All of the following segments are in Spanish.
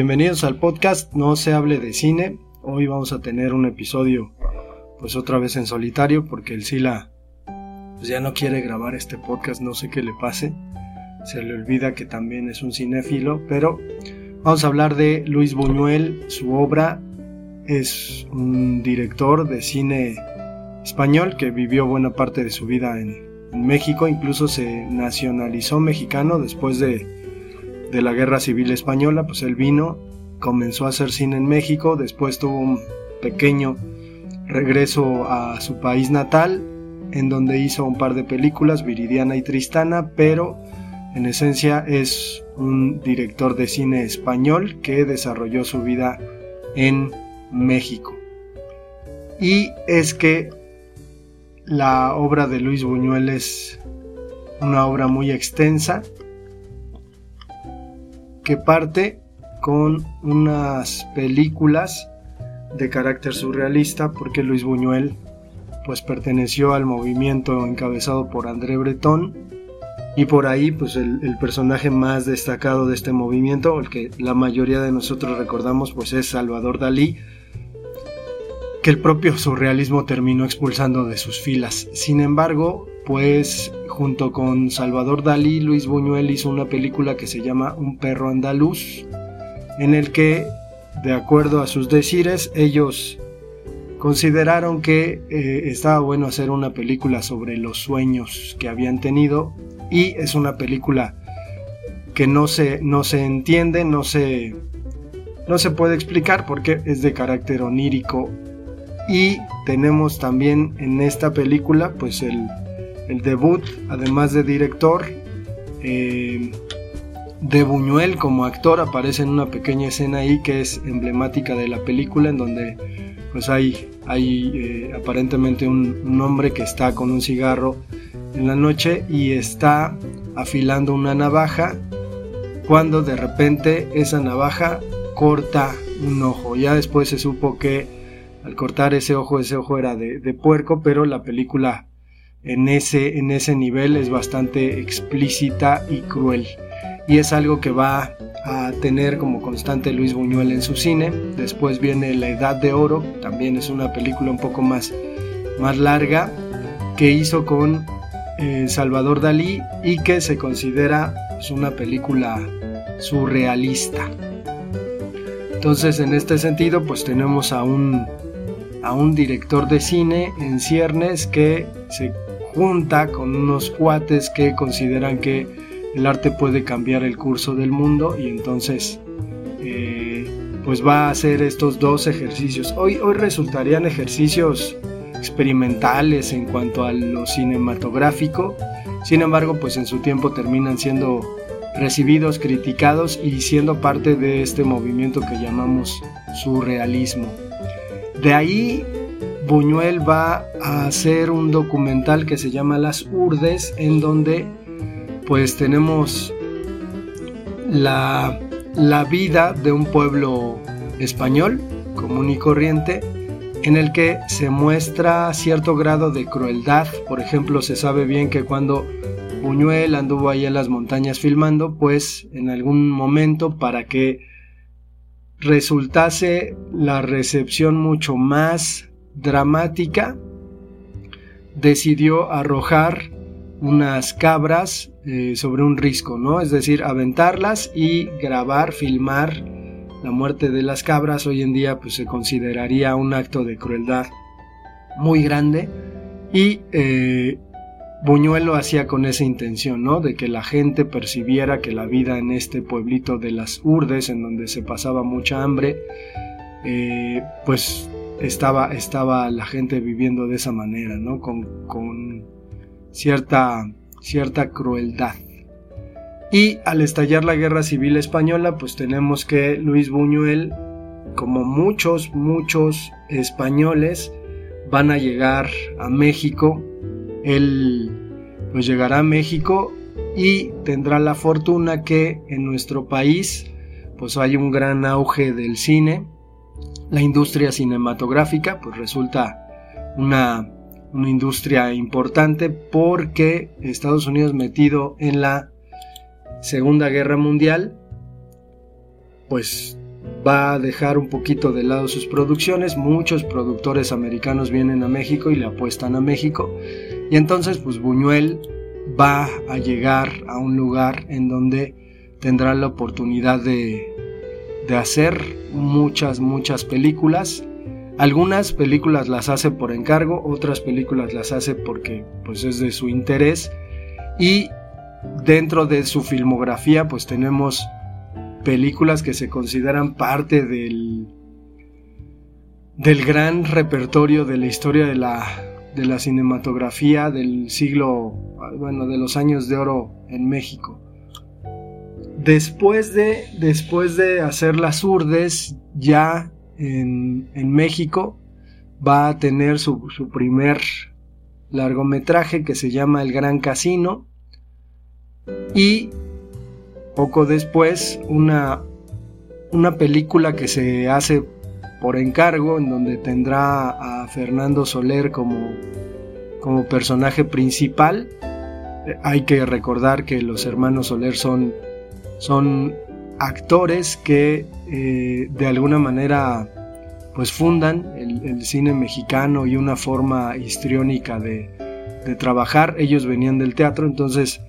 Bienvenidos al podcast No se hable de cine. Hoy vamos a tener un episodio pues otra vez en solitario porque el Sila pues ya no quiere grabar este podcast, no sé qué le pase. Se le olvida que también es un cinéfilo, pero vamos a hablar de Luis Buñuel, su obra es un director de cine español que vivió buena parte de su vida en, México, incluso se nacionalizó mexicano después de de la Guerra Civil Española, pues él vino, comenzó a hacer cine en México, después tuvo un pequeño regreso a su país natal, en donde hizo un par de películas, Viridiana y Tristana, pero en esencia es un director de cine español que desarrolló su vida en México. Y es que la obra de Luis Buñuel es una obra muy extensa, parte con unas películas de carácter surrealista porque Luis Buñuel pues perteneció al movimiento encabezado por André Breton y por ahí pues el, personaje más destacado de este movimiento, el que la mayoría de nosotros recordamos pues es Salvador Dalí, que el propio surrealismo terminó expulsando de sus filas. Sin embargo, pues junto con Salvador Dalí, Luis Buñuel hizo una película que se llama Un perro andaluz, en el que, de acuerdo a sus decires, ellos consideraron que eh, estaba bueno hacer una película sobre los sueños que habían tenido y es una película que no se, no se entiende, no se, no se puede explicar porque es de carácter onírico. Y tenemos también en esta película pues el el debut, además de director, eh, de Buñuel como actor aparece en una pequeña escena ahí que es emblemática de la película en donde pues hay, hay eh, aparentemente un, hombre que está con un cigarro en la noche y está afilando una navaja cuando de repente esa navaja corta un ojo. Ya después se supo que al cortar ese ojo, ese ojo era de, de puerco, pero la película en ese, en ese nivel es bastante explícita y cruel. Y es algo que va a tener como constante Luis Buñuel en su cine. Después viene La Edad de Oro, también es una película un poco más, más larga que hizo con eh, Salvador Dalí y que se considera pues, una película surrealista. Entonces en este sentido pues tenemos a un, a un director de cine en ciernes que se junta con unos cuates que consideran que el arte puede cambiar el curso del mundo y entonces eh, pues va a hacer estos dos ejercicios. Hoy, hoy resultarían ejercicios experimentales en cuanto a lo cinematográfico, sin embargo pues en su tiempo terminan siendo recibidos, criticados y siendo parte de este movimiento que llamamos surrealismo. De ahí Buñuel va a hacer un documental que se llama Las Urdes, en donde pues tenemos la, la vida de un pueblo español común y corriente, en el que se muestra cierto grado de crueldad. Por ejemplo, se sabe bien que cuando Buñuel anduvo ahí en las montañas filmando, pues en algún momento para que resultase la recepción mucho más dramática, decidió arrojar unas cabras eh, sobre un risco, ¿no? Es decir, aventarlas y grabar, filmar la muerte de las cabras. Hoy en día pues se consideraría un acto de crueldad muy grande y eh, Buñuel lo hacía con esa intención, ¿no? De que la gente percibiera que la vida en este pueblito de las Urdes, en donde se pasaba mucha hambre, eh, pues estaba, estaba la gente viviendo de esa manera, ¿no? Con, cierta, cierta crueldad. Y al estallar la guerra civil española, pues tenemos que Luis Buñuel como muchos, muchos españoles, van a llegar a México. Él pues llegará a México y tendrá la fortuna que en nuestro país pues hay un gran auge del cine. La industria cinematográfica pues resulta una, una industria importante porque Estados Unidos metido en la Segunda Guerra Mundial pues va a dejar un poquito de lado sus producciones. Muchos productores americanos vienen a México y le apuestan a México. Y entonces, pues Buñuel va a llegar a un lugar en donde tendrá la oportunidad de, de hacer muchas, muchas películas. Algunas películas las hace por encargo, otras películas las hace porque pues es de su interés. Y dentro de su filmografía pues tenemos películas que se consideran parte del, del gran repertorio de la historia de la, de la cinematografía del siglo, bueno, de los años de oro en México. Después de, después de hacer las urdes, ya en, en México, va a tener su, su primer largometraje que se llama El Gran Casino y poco después, una, una película que se hace por encargo, en donde tendrá a Fernando Soler como, como personaje principal. Hay que recordar que los hermanos Soler son, son actores que eh, de alguna manera pues fundan el, cine mexicano y una forma histriónica de, trabajar. Ellos venían del teatro, entonces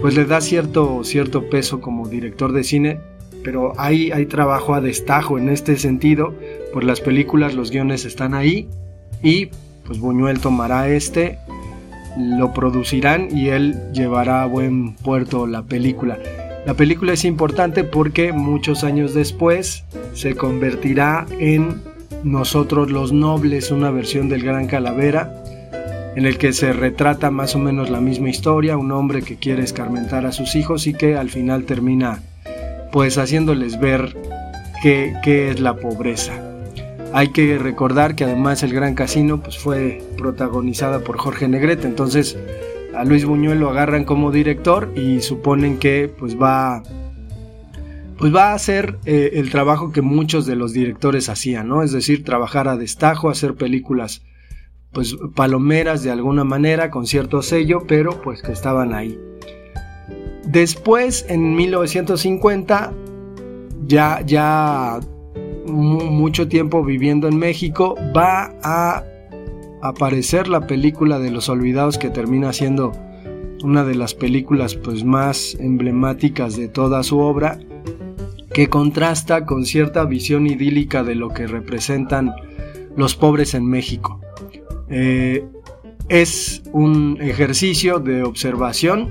pues le da cierto, cierto peso como director de cine, pero hay, hay trabajo a destajo en este sentido, por las películas, los guiones están ahí y pues Buñuel tomará este, lo producirán y él llevará a buen puerto la película. La película es importante porque muchos años después se convertirá en Nosotros los Nobles, una versión del Gran Calavera, en el que se retrata más o menos la misma historia, un hombre que quiere escarmentar a sus hijos y que al final termina pues haciéndoles ver qué, es la pobreza. Hay que recordar que además el Gran Casino pues fue protagonizada por Jorge Negrete, entonces a Luis Buñuel lo agarran como director y suponen que pues va pues va a hacer eh, el trabajo que muchos de los directores hacían, ¿no? Es decir, trabajar a destajo, hacer películas pues palomeras de alguna manera con cierto sello, pero pues que estaban ahí. Después, en 1950, ya, ya mucho tiempo viviendo en México, va a aparecer la película de Los Olvidados que termina siendo una de las películas pues más emblemáticas de toda su obra, que contrasta con cierta visión idílica de lo que representan los pobres en México. Eh, es un ejercicio de observación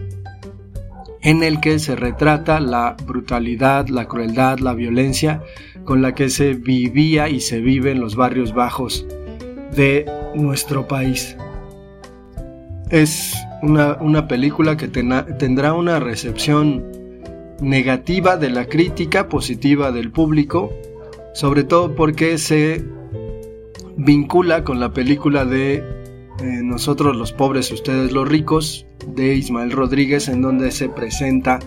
en el que se retrata la brutalidad, la crueldad, la violencia con la que se vivía y se vive en los barrios bajos de nuestro país. Es una, película que tendrá una recepción negativa de la crítica, positiva del público, sobre todo porque se vincula con la película de eh, Nosotros los pobres, ustedes los ricos, de Ismael Rodríguez, en donde se presenta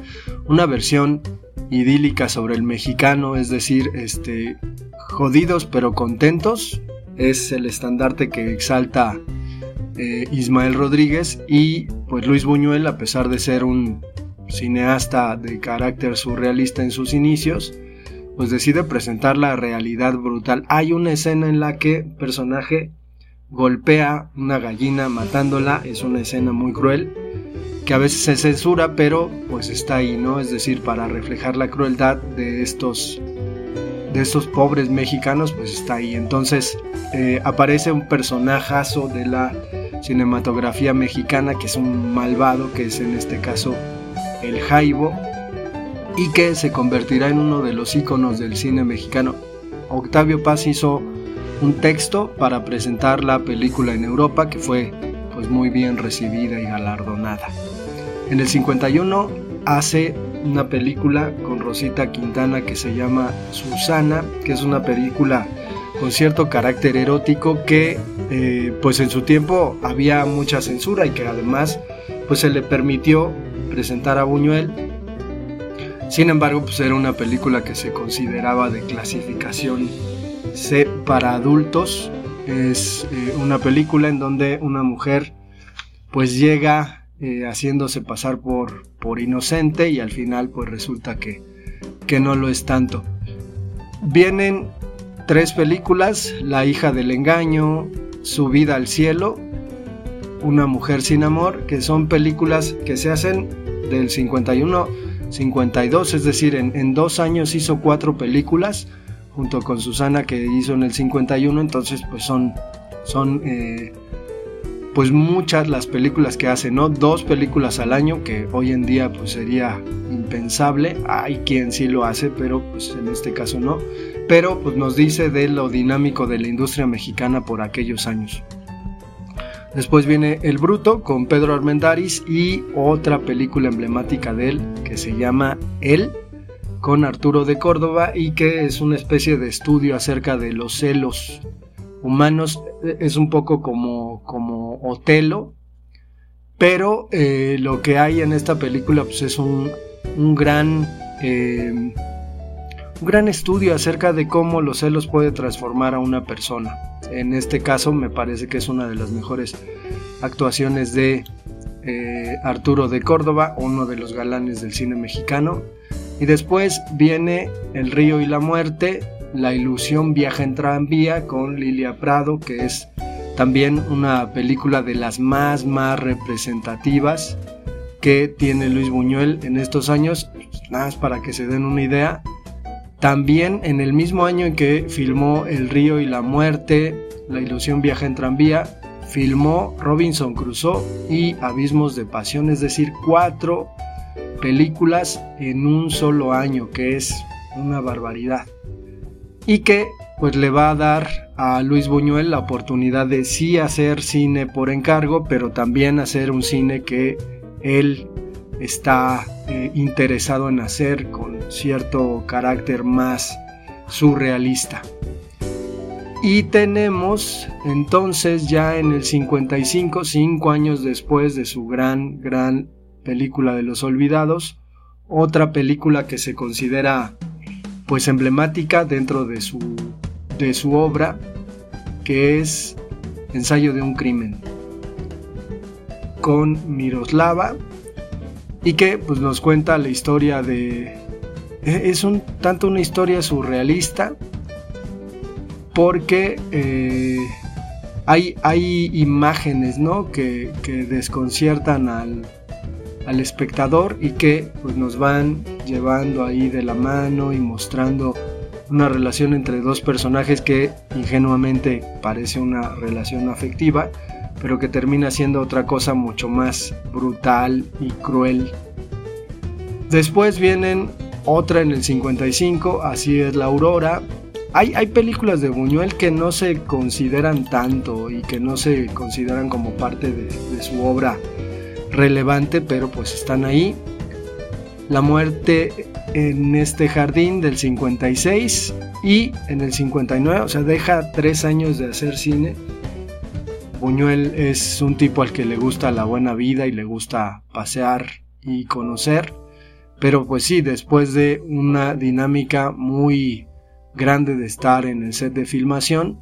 una versión idílica sobre el mexicano, es decir, este, jodidos pero contentos, es el estandarte que exalta eh, Ismael Rodríguez y pues Luis Buñuel, a pesar de ser un cineasta de carácter surrealista en sus inicios, pues decide presentar la realidad brutal. Hay una escena en la que personaje golpea una gallina matándola, es una escena muy cruel que a veces se censura, pero pues está ahí, ¿no? Es decir, para reflejar la crueldad de estos de estos pobres mexicanos, pues está ahí. Entonces eh, aparece un personajazo de la cinematografía mexicana que es un malvado, que es en este caso el Jaibo, y que se convertirá en uno de los íconos del cine mexicano. Octavio Paz hizo un texto para presentar la película en Europa que fue pues muy bien recibida y galardonada. En el 51 hace una película con Rosita Quintana que se llama Susana, que es una película con cierto carácter erótico que eh, pues en su tiempo había mucha censura y que además pues se le permitió presentar a Buñuel. Sin embargo, pues era una película que se consideraba de clasificación C para adultos. Es eh, una película en donde una mujer pues llega eh, haciéndose pasar por, por inocente y al final pues resulta que, que no lo es tanto. Vienen tres películas, La hija del engaño, Su vida al cielo, Una mujer sin amor, que son películas que se hacen del 51, 52, es decir, en, dos años hizo cuatro películas, junto con Susana que hizo en el 51, entonces pues son, son eh, pues muchas las películas que hace, ¿no? Dos películas al año, que hoy en día pues sería impensable, hay quien sí lo hace, pero pues en este caso no pero pues nos dice de lo dinámico de la industria mexicana por aquellos años. Después viene El Bruto con Pedro Armendáriz y otra película emblemática de él que se llama Él con Arturo de Córdoba y que es una especie de estudio acerca de los celos humanos. Es un poco como, como Otelo, pero eh, lo que hay en esta película pues, es un, gran... Eh, un gran estudio acerca de cómo los celos puede transformar a una persona. En este caso me parece que es una de las mejores actuaciones de eh, Arturo de Córdoba, uno de los galanes del cine mexicano. Y después viene El río y la muerte, La ilusión viaja en tranvía con Lilia Prado, que es también una película de las más, más representativas que tiene Luis Buñuel en estos años. Nada más para que se den una idea, también en el mismo año en que filmó El río y la muerte, La ilusión viaja en tranvía, filmó Robinson Crusoe y Abismos de Pasión, es decir, cuatro películas en un solo año, que es una barbaridad. Y que pues le va a dar a Luis Buñuel la oportunidad de sí hacer cine por encargo, pero también hacer un cine que él está eh, interesado en hacer con cierto carácter más surrealista. Y tenemos entonces ya en el 55, cinco años después de su gran, gran película de los olvidados, otra película que se considera pues emblemática dentro de su, de su obra, que es Ensayo de un crimen, con Miroslava, y que pues, nos cuenta la historia de... E, es un tanto una historia surrealista porque eh, hay, hay, imágenes ¿no? que, desconciertan al, al, espectador y que pues, nos van llevando ahí de la mano y mostrando una relación entre dos personajes que ingenuamente parece una relación afectiva pero que termina siendo otra cosa mucho más brutal y cruel. Después vienen otra en el 55, así es la Aurora. Hay, hay películas de Buñuel que no se consideran tanto y que no se consideran como parte de, de su obra relevante, pero pues están ahí. La muerte en este jardín del 56 y en el 59, o sea, deja tres años de hacer cine. Buñuel es un tipo al que le gusta la buena vida y le gusta pasear y conocer, pero pues sí, después de una dinámica muy grande de estar en el set de filmación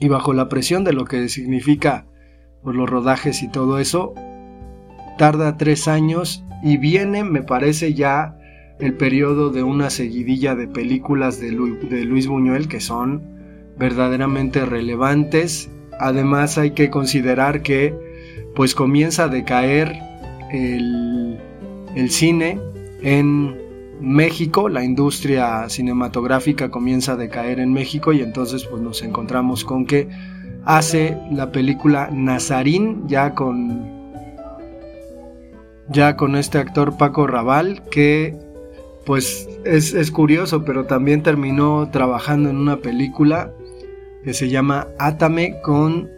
y bajo la presión de lo que significa pues, los rodajes y todo eso, tarda tres años y viene, me parece ya el periodo de una seguidilla de películas de, de Luis Buñuel que son verdaderamente relevantes. Además hay que considerar que pues comienza a decaer el, cine en México, la industria cinematográfica comienza a decaer en México y entonces pues nos encontramos con que hace la película Nazarín ya con ya con este actor Paco Raval que pues es, es curioso pero también terminó trabajando en una película que se llama Átame con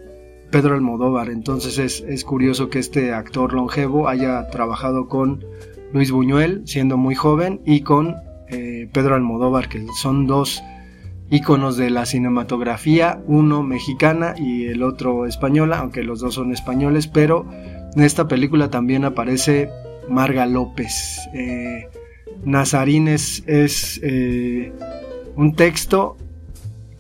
Pedro Almodóvar. Entonces es, curioso que este actor longevo haya trabajado con Luis Buñuel, siendo muy joven, y con eh, Pedro Almodóvar, que son dos íconos de la cinematografía, uno mexicana y el otro española, aunque los dos son españoles, pero en esta película también aparece Marga López. Eh, Nazarín es, eh, un texto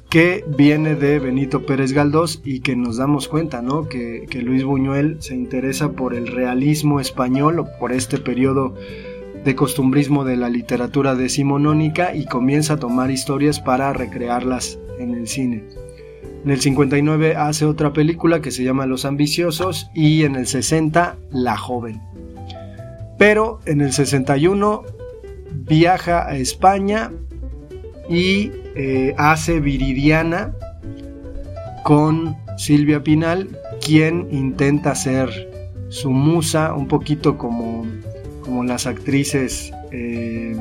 que viene de Benito Pérez Galdós y que nos damos cuenta, ¿no? Que, que Luis Buñuel se interesa por el realismo español o por este periodo de costumbrismo de la literatura decimonónica y comienza a tomar historias para recrearlas en el cine. En el 59 hace otra película que se llama Los Ambiciosos y en el 60 La Joven. Pero en el 61 viaja a España y eh, hace Viridiana con Silvia Pinal, quien intenta ser su musa, un poquito como como las actrices eh,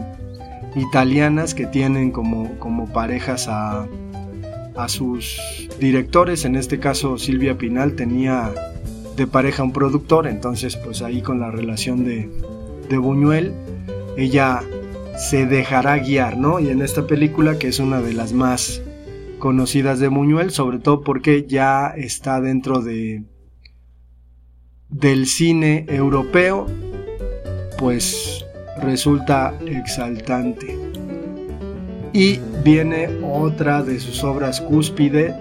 italianas que tienen como, como parejas a, a sus directores. En este caso Silvia Pinal tenía de pareja un productor, entonces pues ahí con la relación de, de Buñuel, ella se dejará guiar, ¿no? Y en esta película, que es una de las más conocidas de Buñuel, sobre todo porque ya está dentro de del cine europeo pues resulta exaltante. Y viene otra de sus obras cúspide,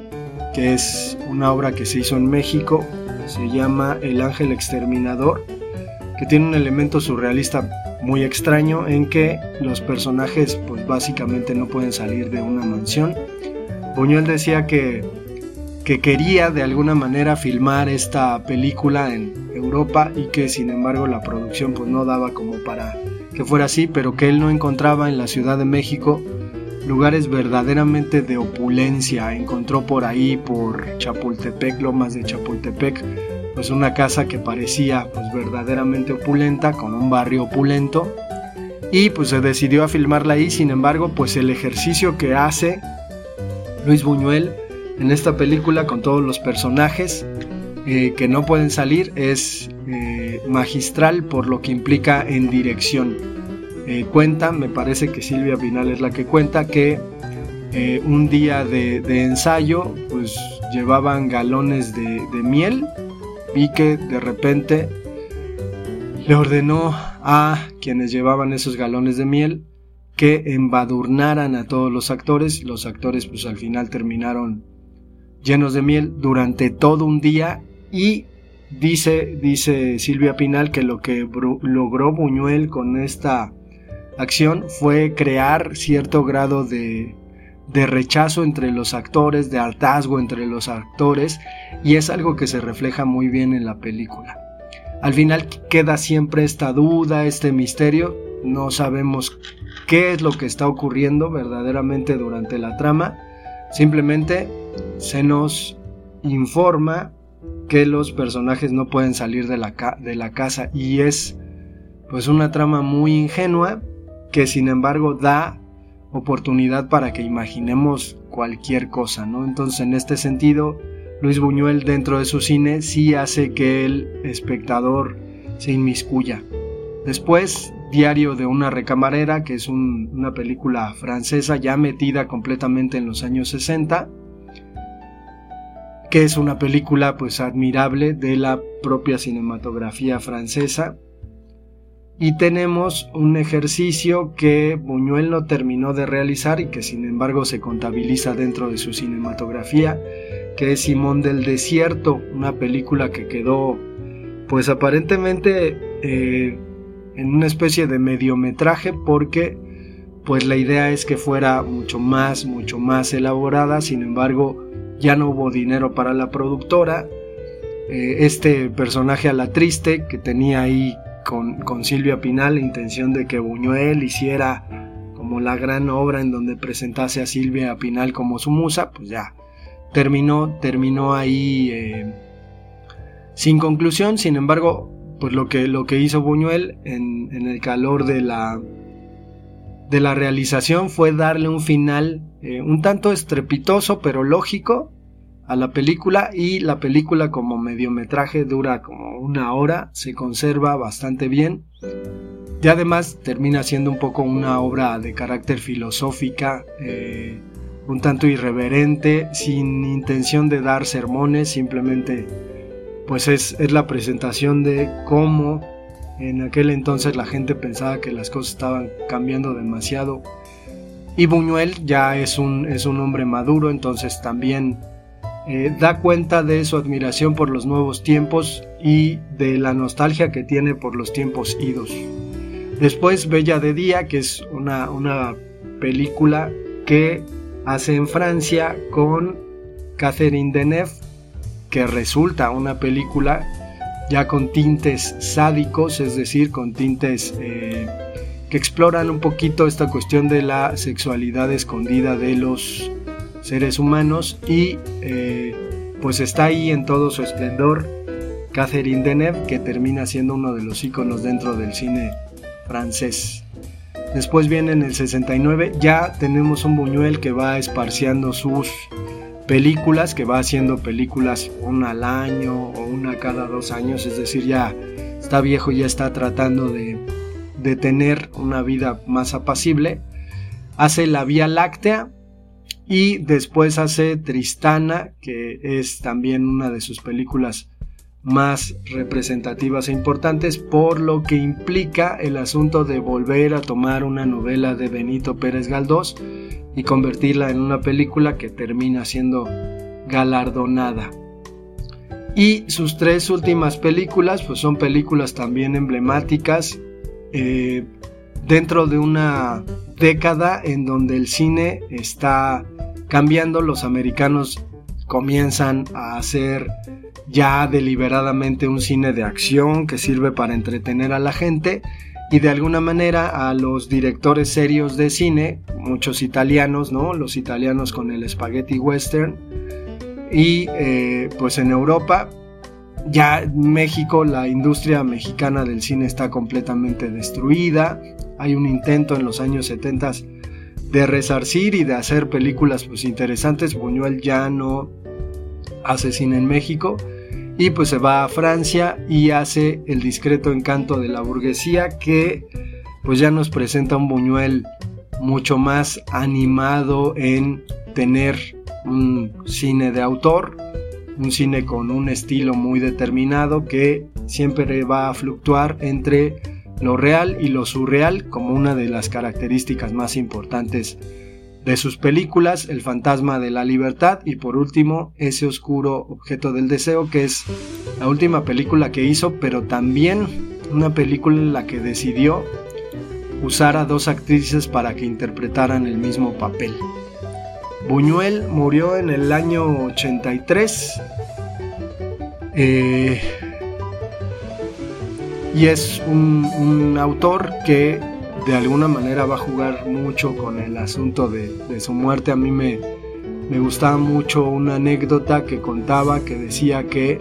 que es una obra que se hizo en México, se llama El Ángel Exterminador, que tiene un elemento surrealista muy extraño en que los personajes pues básicamente no pueden salir de una mansión. Buñuel decía que que quería de alguna manera filmar esta película en Europa y que sin embargo la producción pues no daba como para que fuera así, pero que él no encontraba en la Ciudad de México lugares verdaderamente de opulencia. Encontró por ahí, por Chapultepec, Lomas de Chapultepec, pues una casa que parecía pues verdaderamente opulenta, con un barrio opulento. Y pues se decidió a filmarla ahí, sin embargo, pues el ejercicio que hace Luis Buñuel en esta película con todos los personajes eh, que no pueden salir es eh, magistral por lo que implica en dirección. Eh, cuenta, me parece que Silvia Pinal es la que cuenta que un día de, ensayo pues llevaban galones de, de miel y que de repente le ordenó a quienes llevaban esos galones de miel que embadurnaran a todos los actores. Los actores pues al final terminaron llenos de miel durante todo un día y dice, dice Silvia Pinal que lo que logró Buñuel con esta acción fue crear cierto grado de, de rechazo entre los actores, de hartazgo entre los actores y es algo que se refleja muy bien en la película. Al final queda siempre esta duda, este misterio, no sabemos qué es lo que está ocurriendo verdaderamente durante la trama, simplemente se nos informa que los personajes no pueden salir de la, de la casa y es pues una trama muy ingenua que sin embargo da oportunidad para que imaginemos cualquier cosa, ¿no? Entonces en este sentido Luis Buñuel dentro de su cine sí hace que el espectador se inmiscuya. Después, Diario de una recamarera, que es una película francesa ya metida completamente en los años 60, que es una película pues admirable de la propia cinematografía francesa. Y tenemos un ejercicio que Buñuel no terminó de realizar y que sin embargo se contabiliza dentro de su cinematografía, que es Simón del Desierto, una película que quedó pues aparentemente eh, en una especie de mediometraje porque pues la idea es que fuera mucho más, mucho más elaborada, sin embargo ya no hubo dinero para la productora. Eh, este personaje a la triste que tenía ahí con, Silvia Pinal la intención de que Buñuel hiciera como la gran obra en donde presentase a Silvia Pinal como su musa, pues ya terminó, terminó ahí eh, sin conclusión, sin embargo, pues lo que, lo que hizo Buñuel en, en el calor de la, de la realización fue darle un final eh, un tanto estrepitoso pero lógico a la película y la película como mediometraje dura como una hora, se conserva bastante bien. y además termina siendo un poco una obra de carácter filosófica, eh, un tanto irreverente, sin intención de dar sermones, simplemente pues es, es la presentación de cómo en aquel entonces la gente pensaba que las cosas estaban cambiando demasiado. Y Buñuel ya es un, es un hombre maduro, entonces también eh, da cuenta de su admiración por los nuevos tiempos y de la nostalgia que tiene por los tiempos idos. Después Bella de Día, que es una, una película que hace en Francia con Catherine Deneuve, que resulta una película ya con tintes sádicos, es decir, con tintes eh, que exploran un poquito esta cuestión de la sexualidad escondida de los seres humanos y eh, pues está ahí en todo su esplendor Catherine Deneuve, que termina siendo uno de los íconos dentro del cine francés. Después viene en el 69, ya tenemos un Buñuel que va esparciando sus películas, que va haciendo películas una al año o una cada dos años, es decir, ya está viejo, ya está tratando de, de tener una vida más apacible. Hace La Vía Láctea y después hace Tristana, que es también una de sus películas más representativas e importantes, por lo que implica el asunto de volver a tomar una novela de Benito Pérez Galdós y convertirla en una película que termina siendo galardonada. Y sus tres últimas películas pues son películas también emblemáticas eh, dentro de una década en donde el cine está cambiando, los americanos comienzan a hacer ya deliberadamente un cine de acción que sirve para entretener a la gente y de alguna manera a los directores serios de cine, muchos italianos, ¿no? Los italianos con el spaghetti western. Y eh, pues en Europa, ya México, la industria mexicana del cine está completamente destruida. Hay un intento en los años 70 de resarcir y de hacer películas pues interesantes. Buñuel ya no hace cine en México y pues se va a Francia y hace el discreto encanto de la burguesía que pues ya nos presenta un Buñuel mucho más animado en tener un cine de autor, un cine con un estilo muy determinado que siempre va a fluctuar entre lo real y lo surreal como una de las características más importantes de sus películas El fantasma de la libertad y por último Ese oscuro objeto del deseo que es la última película que hizo pero también una película en la que decidió usar a dos actrices para que interpretaran el mismo papel. Buñuel murió en el año 83 eh, y es un autor que de alguna manera va a jugar mucho con el asunto de, su muerte. A mí me, me gustaba mucho una anécdota que contaba que decía que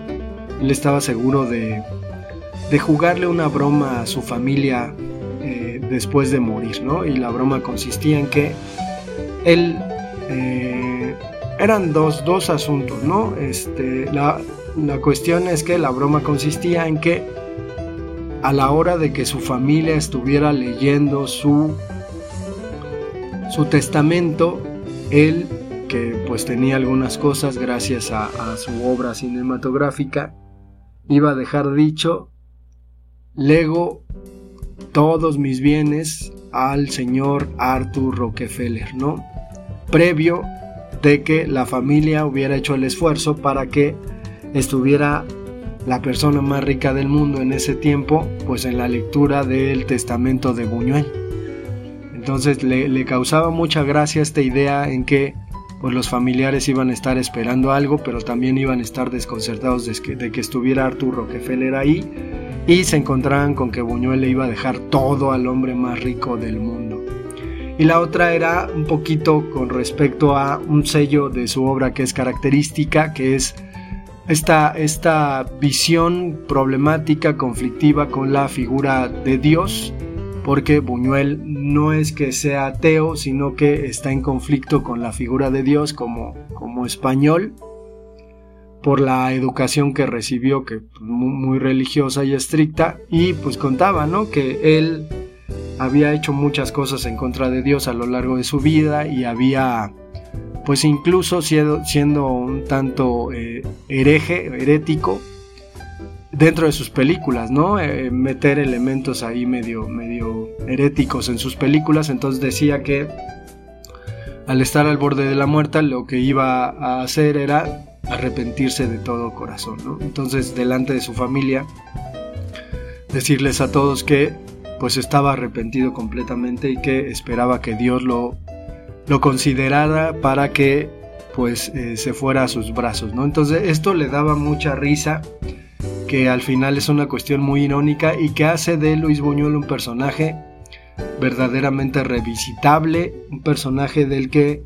él estaba seguro de, de jugarle una broma a su familia eh, después de morir, ¿no? Y la broma consistía en que él... Eh, eran dos, dos asuntos, ¿no? Este, la, la cuestión es que la broma consistía en que a la hora de que su familia estuviera leyendo su, su testamento, él, que pues tenía algunas cosas gracias a, su obra cinematográfica, iba a dejar dicho, lego todos mis bienes al señor Arthur Rockefeller, ¿no? Previo de que la familia hubiera hecho el esfuerzo para que estuviera la persona más rica del mundo en ese tiempo, pues en la lectura del testamento de Buñuel. Entonces le, causaba mucha gracia esta idea en que pues los familiares iban a estar esperando algo, pero también iban a estar desconcertados de que, de que estuviera Arthur Rockefeller ahí y se encontraban con que Buñuel le iba a dejar todo al hombre más rico del mundo. Y la otra era un poquito con respecto a un sello de su obra que es característica, que es esta, esta visión problemática, conflictiva con la figura de Dios, porque Buñuel no es que sea ateo, sino que está en conflicto con la figura de Dios como, como español, por la educación que recibió, que muy, muy religiosa y estricta, y pues contaba, ¿no? Que él había hecho muchas cosas en contra de Dios a lo largo de su vida y había pues incluso siendo, siendo un tanto eh, hereje, herético, dentro de sus películas, ¿no? Eh, meter elementos ahí medio, medio heréticos en sus películas, entonces decía que al estar al borde de la muerte lo que iba a hacer era arrepentirse de todo corazón. Entonces delante de su familia decirles a todos que pues estaba arrepentido completamente y que esperaba que Dios lo, lo considerara para que pues eh, se fuera a sus brazos, ¿no? Entonces esto le daba mucha risa, que al final es una cuestión muy irónica y que hace de Luis Buñuel un personaje verdaderamente revisitable, un personaje del que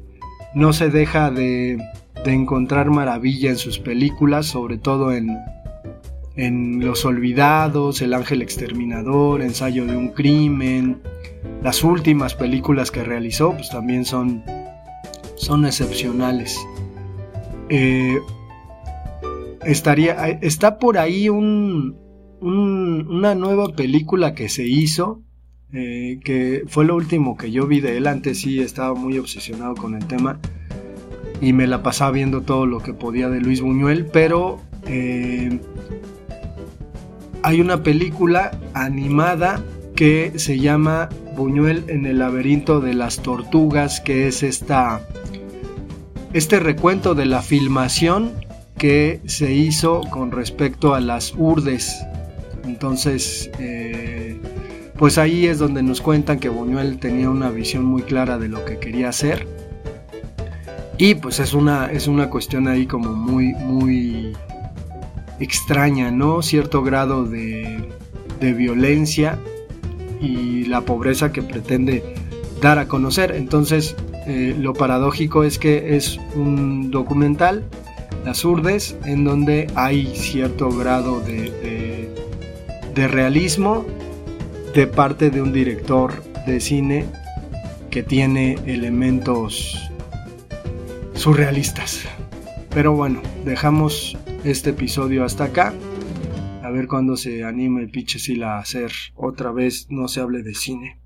no se deja de, de encontrar maravilla en sus películas, sobre todo en, en Los Olvidados, El Ángel Exterminador, Ensayo de un Crimen. Las últimas películas que realizó pues también son, son excepcionales. Eh, estaría, está por ahí un, una nueva película que se hizo, eh, que fue lo último que yo vi de él. Antes sí estaba muy obsesionado con el tema y me la pasaba viendo todo lo que podía de Luis Buñuel, pero eh, hay una película animada que se llama Buñuel en el laberinto de las tortugas, que es esta, este recuento de la filmación que se hizo con respecto a las urdes. Entonces, eh, pues ahí es donde nos cuentan que Buñuel tenía una visión muy clara de lo que quería hacer. Y pues es una, es una cuestión ahí como muy, muy extraña, ¿no? Cierto grado de, violencia y la pobreza que pretende dar a conocer. Entonces, eh, lo paradójico es que es un documental, Las Urdes, en donde hay cierto grado de, de realismo de parte de un director de cine que tiene elementos surrealistas. Pero bueno, dejamos este episodio hasta acá. A ver cuándo se anime el Pichesila a hacer otra vez No se hable de cine.